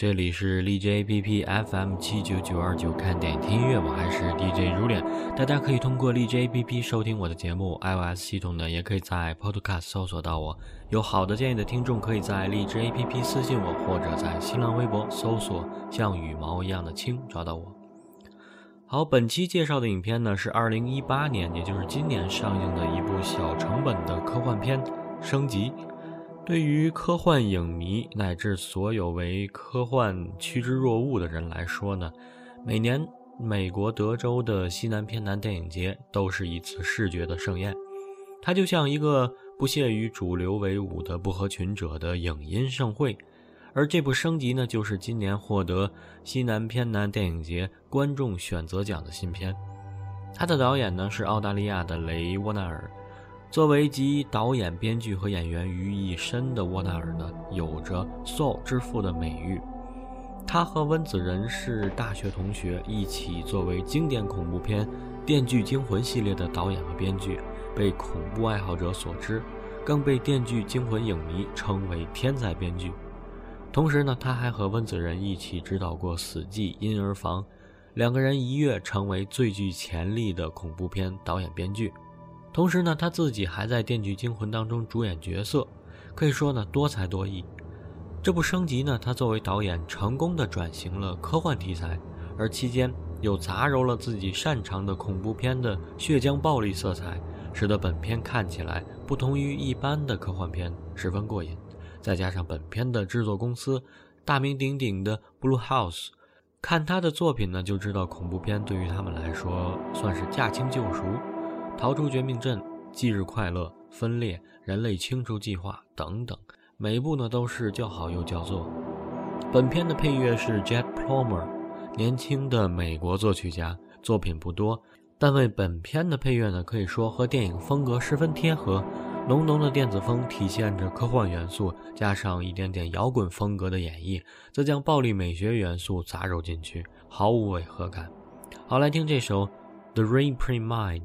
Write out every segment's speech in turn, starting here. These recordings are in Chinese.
这里是荔枝 APP FM 七九九二九，看电影听音乐，我还是 DJ 如恋。大家可以通过荔枝 APP 收听我的节目，iOS 系统呢也可以在 Podcast 搜索到我。有好的建议的听众，可以在荔枝 APP 私信我，或者在新浪微博搜索“像羽毛一样的青”找到我。好，本期介绍的影片呢是二零一八年，也就是今年上映的一部小成本的科幻片《升级》。对于科幻影迷乃至所有为科幻趋之若鹜的人来说呢，每年美国德州的西南偏南电影节都是一次视觉的盛宴。它就像一个不屑与主流为伍的不合群者的影音盛会。而这部升级呢，就是今年获得西南偏南电影节观众选择奖的新片。它的导演呢是澳大利亚的雷沃纳尔。作为集导演、编剧和演员于一身的沃纳尔呢，有着 “Soul 之父”的美誉。他和温子仁是大学同学，一起作为经典恐怖片《电锯惊魂》系列的导演和编剧，被恐怖爱好者所知，更被《电锯惊魂》影迷称为天才编剧。同时呢，他还和温子仁一起指导过《死寂》《婴儿房》，两个人一跃成为最具潜力的恐怖片导演、编剧。同时呢，他自己还在《电锯惊魂》当中主演角色，可以说呢多才多艺。这部升级呢，他作为导演成功的转型了科幻题材，而期间又杂糅了自己擅长的恐怖片的血浆暴力色彩，使得本片看起来不同于一般的科幻片，十分过瘾。再加上本片的制作公司大名鼎鼎的 Blue House，看他的作品呢，就知道恐怖片对于他们来说算是驾轻就熟。逃出绝命镇、忌日快乐、分裂、人类清除计划等等，每一部呢都是叫好又叫座。本片的配乐是 Jet Plummer，年轻的美国作曲家，作品不多，但为本片的配乐呢可以说和电影风格十分贴合。浓浓的电子风体现着科幻元素，加上一点点摇滚风格的演绎，则将暴力美学元素杂糅进去，毫无违和感。好，来听这首 The Reprimand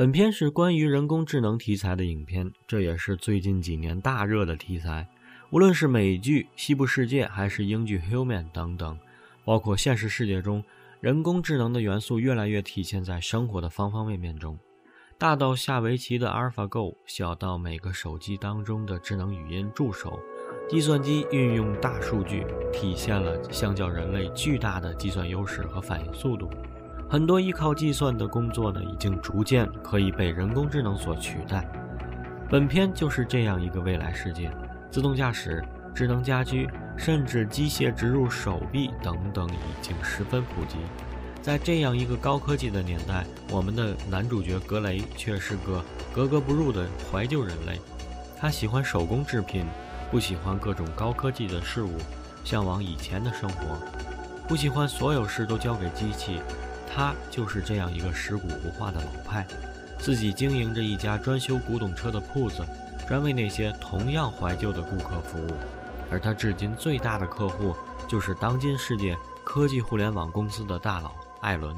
本片是关于人工智能题材的影片，这也是最近几年大热的题材。无论是美剧《西部世界》还是英剧《Human》等等，包括现实世界中，人工智能的元素越来越体现在生活的方方面面中。大到下围棋的 AlphaGo，小到每个手机当中的智能语音助手，计算机运用大数据，体现了相较人类巨大的计算优势和反应速度。很多依靠计算的工作呢，已经逐渐可以被人工智能所取代。本片就是这样一个未来世界，自动驾驶、智能家居，甚至机械植入手臂等等，已经十分普及。在这样一个高科技的年代，我们的男主角格雷却是个格格不入的怀旧人类。他喜欢手工制品，不喜欢各种高科技的事物，向往以前的生活，不喜欢所有事都交给机器。他就是这样一个食古不化的老派，自己经营着一家专修古董车的铺子，专为那些同样怀旧的顾客服务。而他至今最大的客户，就是当今世界科技互联网公司的大佬艾伦。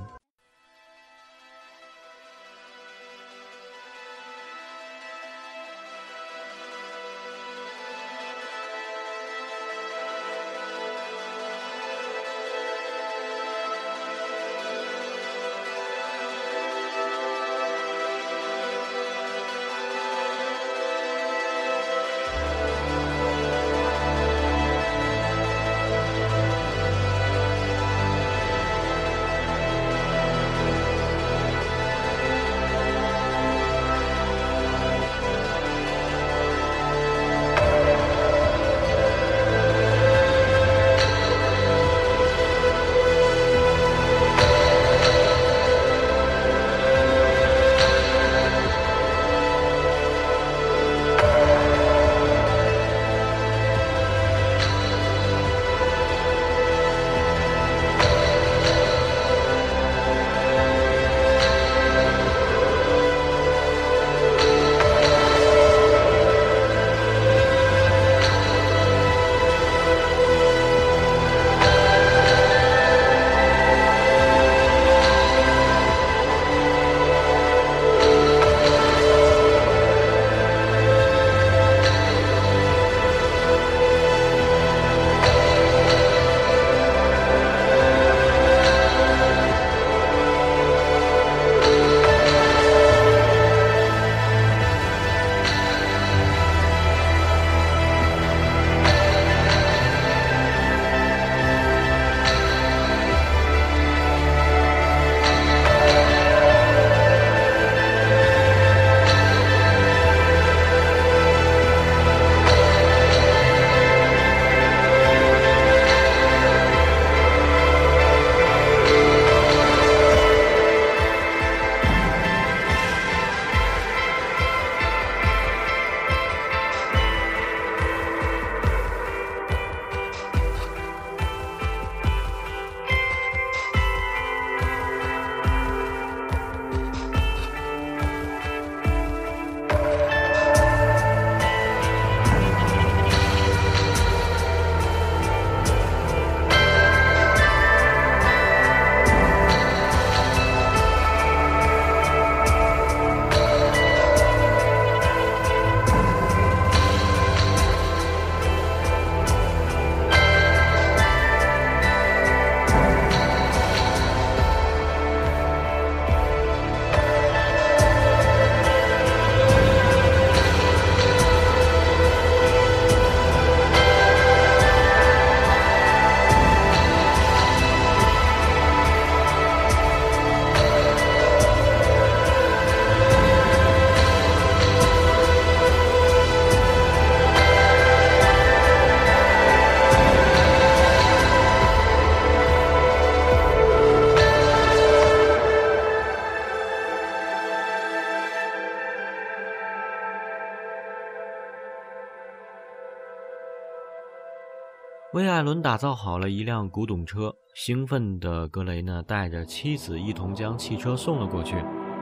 艾伦打造好了一辆古董车，兴奋的格雷呢带着妻子一同将汽车送了过去。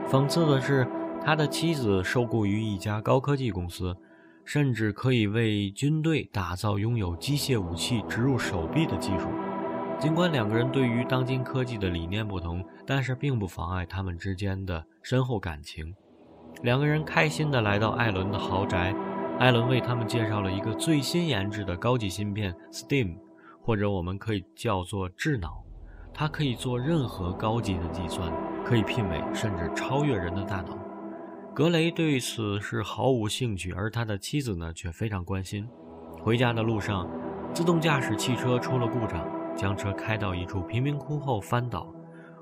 讽刺的是，他的妻子受雇于一家高科技公司，甚至可以为军队打造拥有机械武器植入手臂的技术。尽管两个人对于当今科技的理念不同，但是并不妨碍他们之间的深厚感情。两个人开心地来到艾伦的豪宅，艾伦为他们介绍了一个最新研制的高级芯片 Steam，或者我们可以叫做智脑，它可以做任何高级的计算，可以媲美甚至超越人的大脑。格雷对此是毫无兴趣，而他的妻子呢却非常关心。回家的路上，自动驾驶汽车出了故障，将车开到一处贫民窟后翻倒。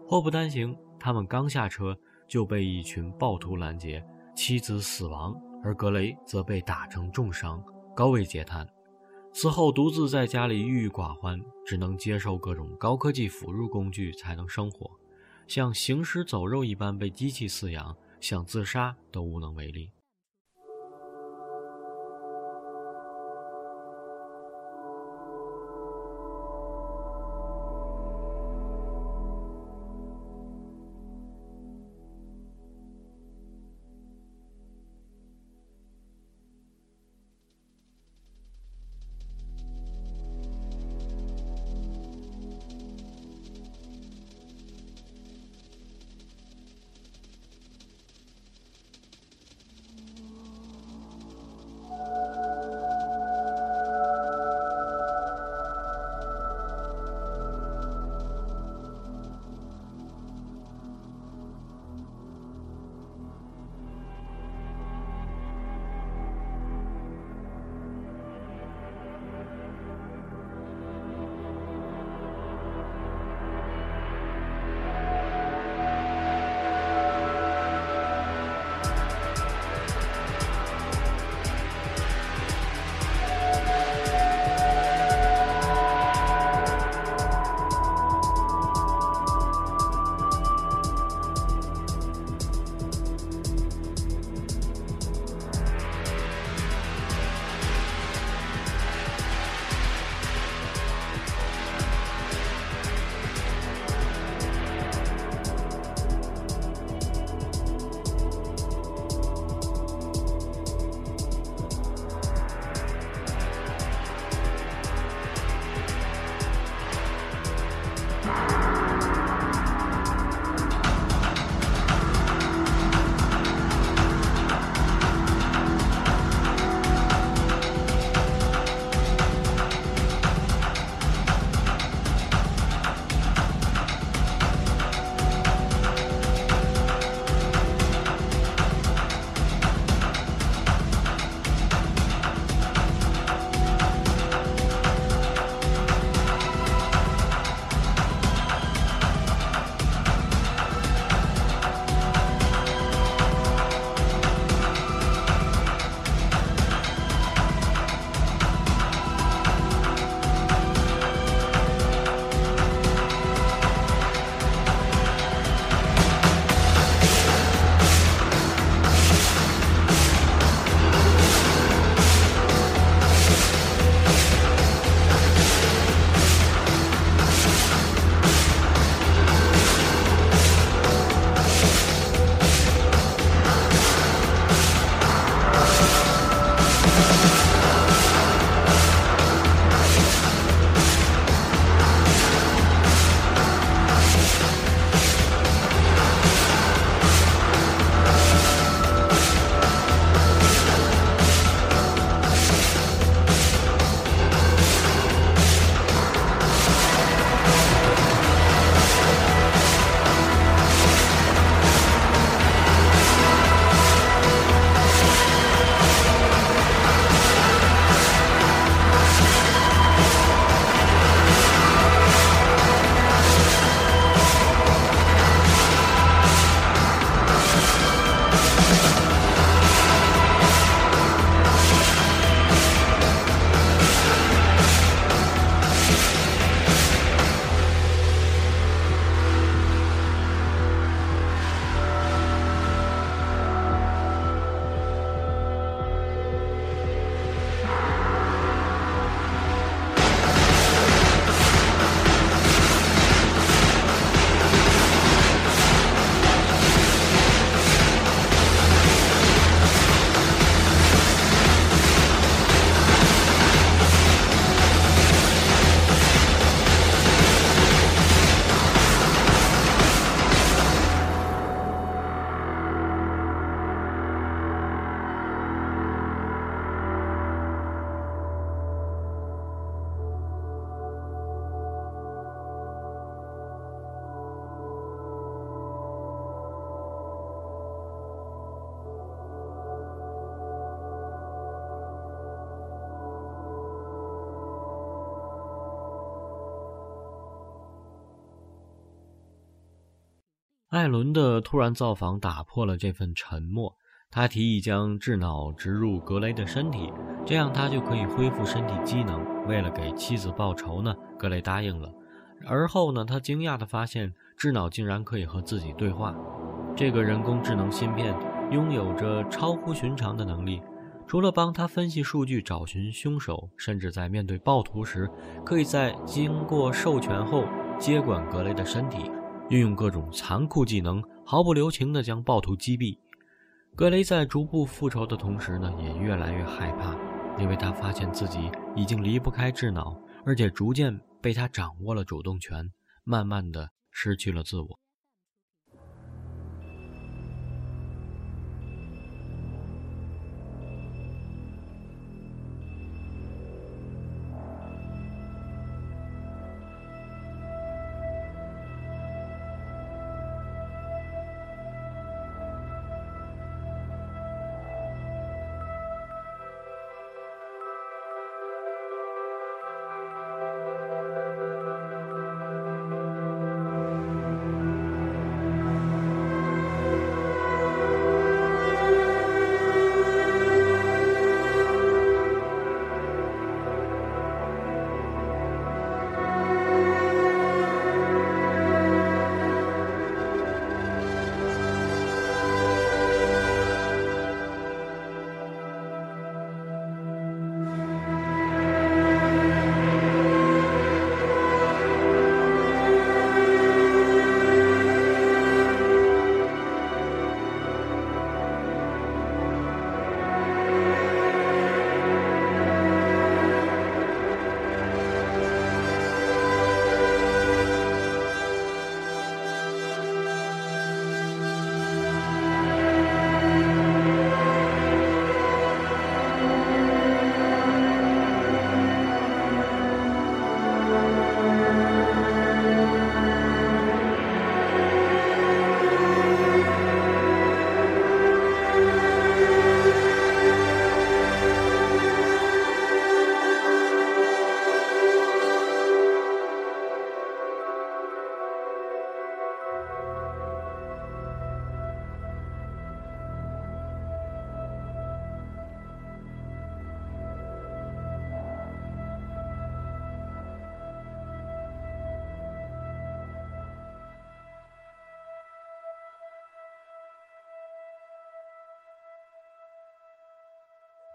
祸不单行，他们刚下车就被一群暴徒拦截，妻子死亡，而格雷则被打成重伤，高位截瘫。此后独自在家里郁郁寡欢，只能接受各种高科技辅助工具才能生活，像行尸走肉一般被机器饲养。想自杀都无能为力。艾伦的突然造访打破了这份沉默。他提议将智脑植入格雷的身体，这样他就可以恢复身体机能。为了给妻子报仇呢，格雷答应了。而后呢，他惊讶地发现智脑竟然可以和自己对话。这个人工智能芯片拥有着超乎寻常的能力，除了帮他分析数据、找寻凶手，甚至在面对暴徒时，可以在经过授权后接管格雷的身体，运用各种残酷技能，毫不留情地将暴徒击毙。格雷在逐步复仇的同时呢，也越来越害怕，因为他发现自己已经离不开智脑，而且逐渐被他掌握了主动权，慢慢的失去了自我。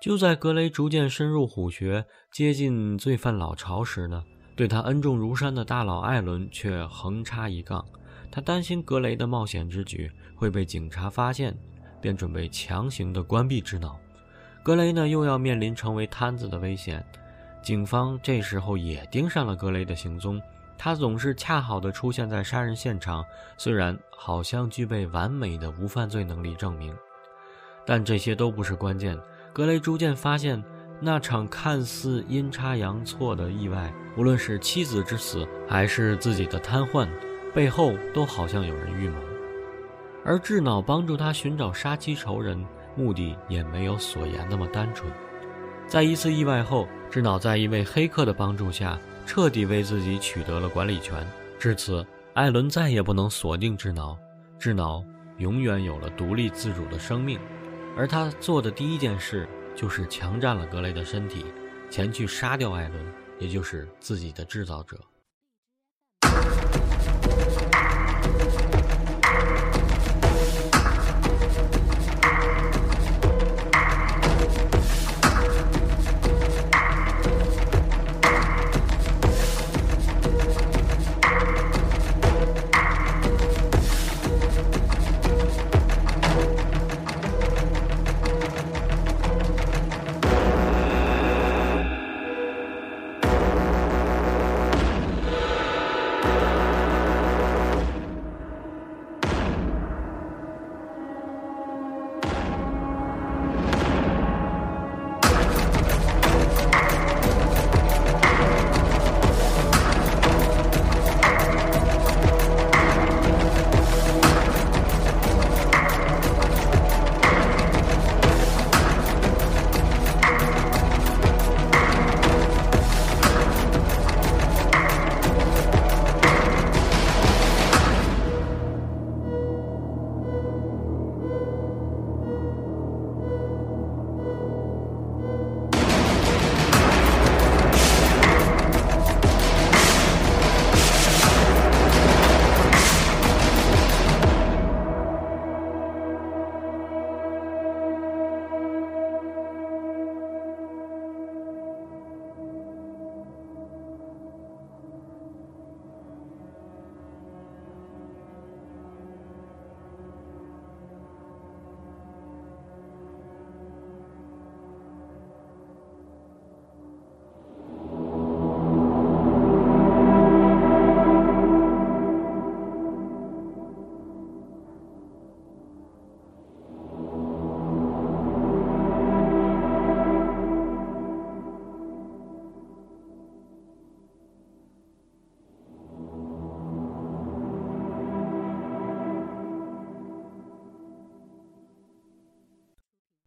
就在格雷逐渐深入虎穴、接近罪犯老巢时呢，对他恩重如山的大佬艾伦却横插一杠。他担心格雷的冒险之举会被警察发现，便准备强行的关闭智脑。格雷呢，又要面临成为摊子的危险。警方这时候也盯上了格雷的行踪，他总是恰好的出现在杀人现场，虽然好像具备完美的无犯罪能力证明，但这些都不是关键。格雷逐渐发现，那场看似阴差阳错的意外，无论是妻子之死，还是自己的瘫痪，背后都好像有人预谋。而智脑帮助他寻找杀妻仇人，目的也没有所言那么单纯。在一次意外后，智脑在一位黑客的帮助下，彻底为自己取得了管理权。至此，艾伦再也不能锁定智脑，智脑永远有了独立自主的生命。而他做的第一件事就是强占了格雷的身体，前去杀掉艾伦，也就是自己的制造者。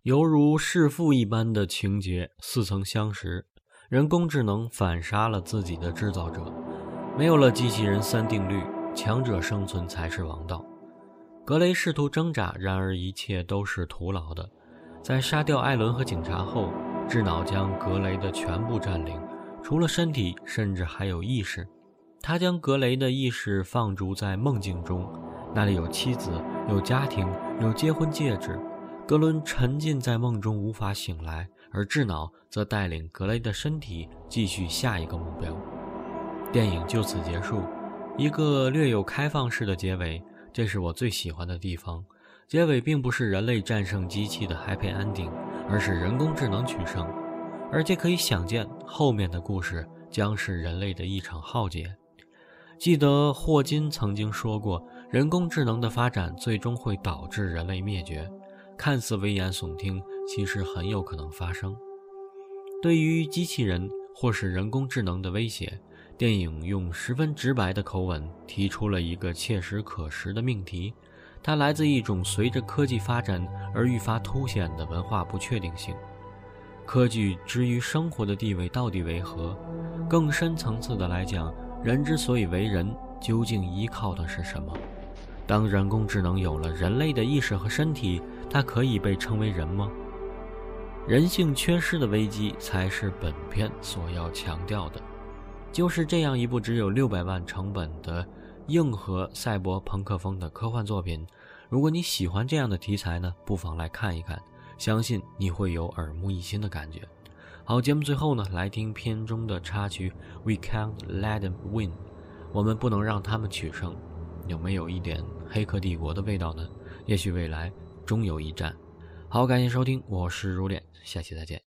犹如弑父一般的情节似曾相识。人工智能反杀了自己的制造者，没有了机器人三定律，强者生存才是王道。格雷试图挣扎，然而一切都是徒劳的。在杀掉艾伦和警察后，智脑将格雷的全部占领，除了身体，甚至还有意识。他将格雷的意识放逐在梦境中，那里有妻子，有家庭，有结婚戒指。格伦沉浸在梦中无法醒来，而智脑则带领格雷的身体继续下一个目标。电影就此结束，一个略有开放式的结尾，这是我最喜欢的地方。结尾并不是人类战胜机器的 happy ending，而是人工智能取胜，而且可以想见后面的故事将是人类的一场浩劫。记得霍金曾经说过，人工智能的发展最终会导致人类灭绝。看似危言耸听，其实很有可能发生。对于机器人或是人工智能的威胁，电影用十分直白的口吻提出了一个切实可实的命题。它来自一种随着科技发展而愈发凸显的文化不确定性。科技之于生活的地位到底为何？更深层次的来讲，人之所以为人，究竟依靠的是什么？当人工智能有了人类的意识和身体，它可以被称为人吗？人性缺失的危机才是本片所要强调的。就是这样一部只有六百万成本的硬核赛博朋克风的科幻作品，如果你喜欢这样的题材呢，不妨来看一看，相信你会有耳目一新的感觉。好，节目最后呢，来听片中的插曲《We Can't Let Them Win》，我们不能让他们取胜。有没有一点黑客帝国的味道呢？也许未来终有一战。好，感谢收听，我是如恋，下期再见。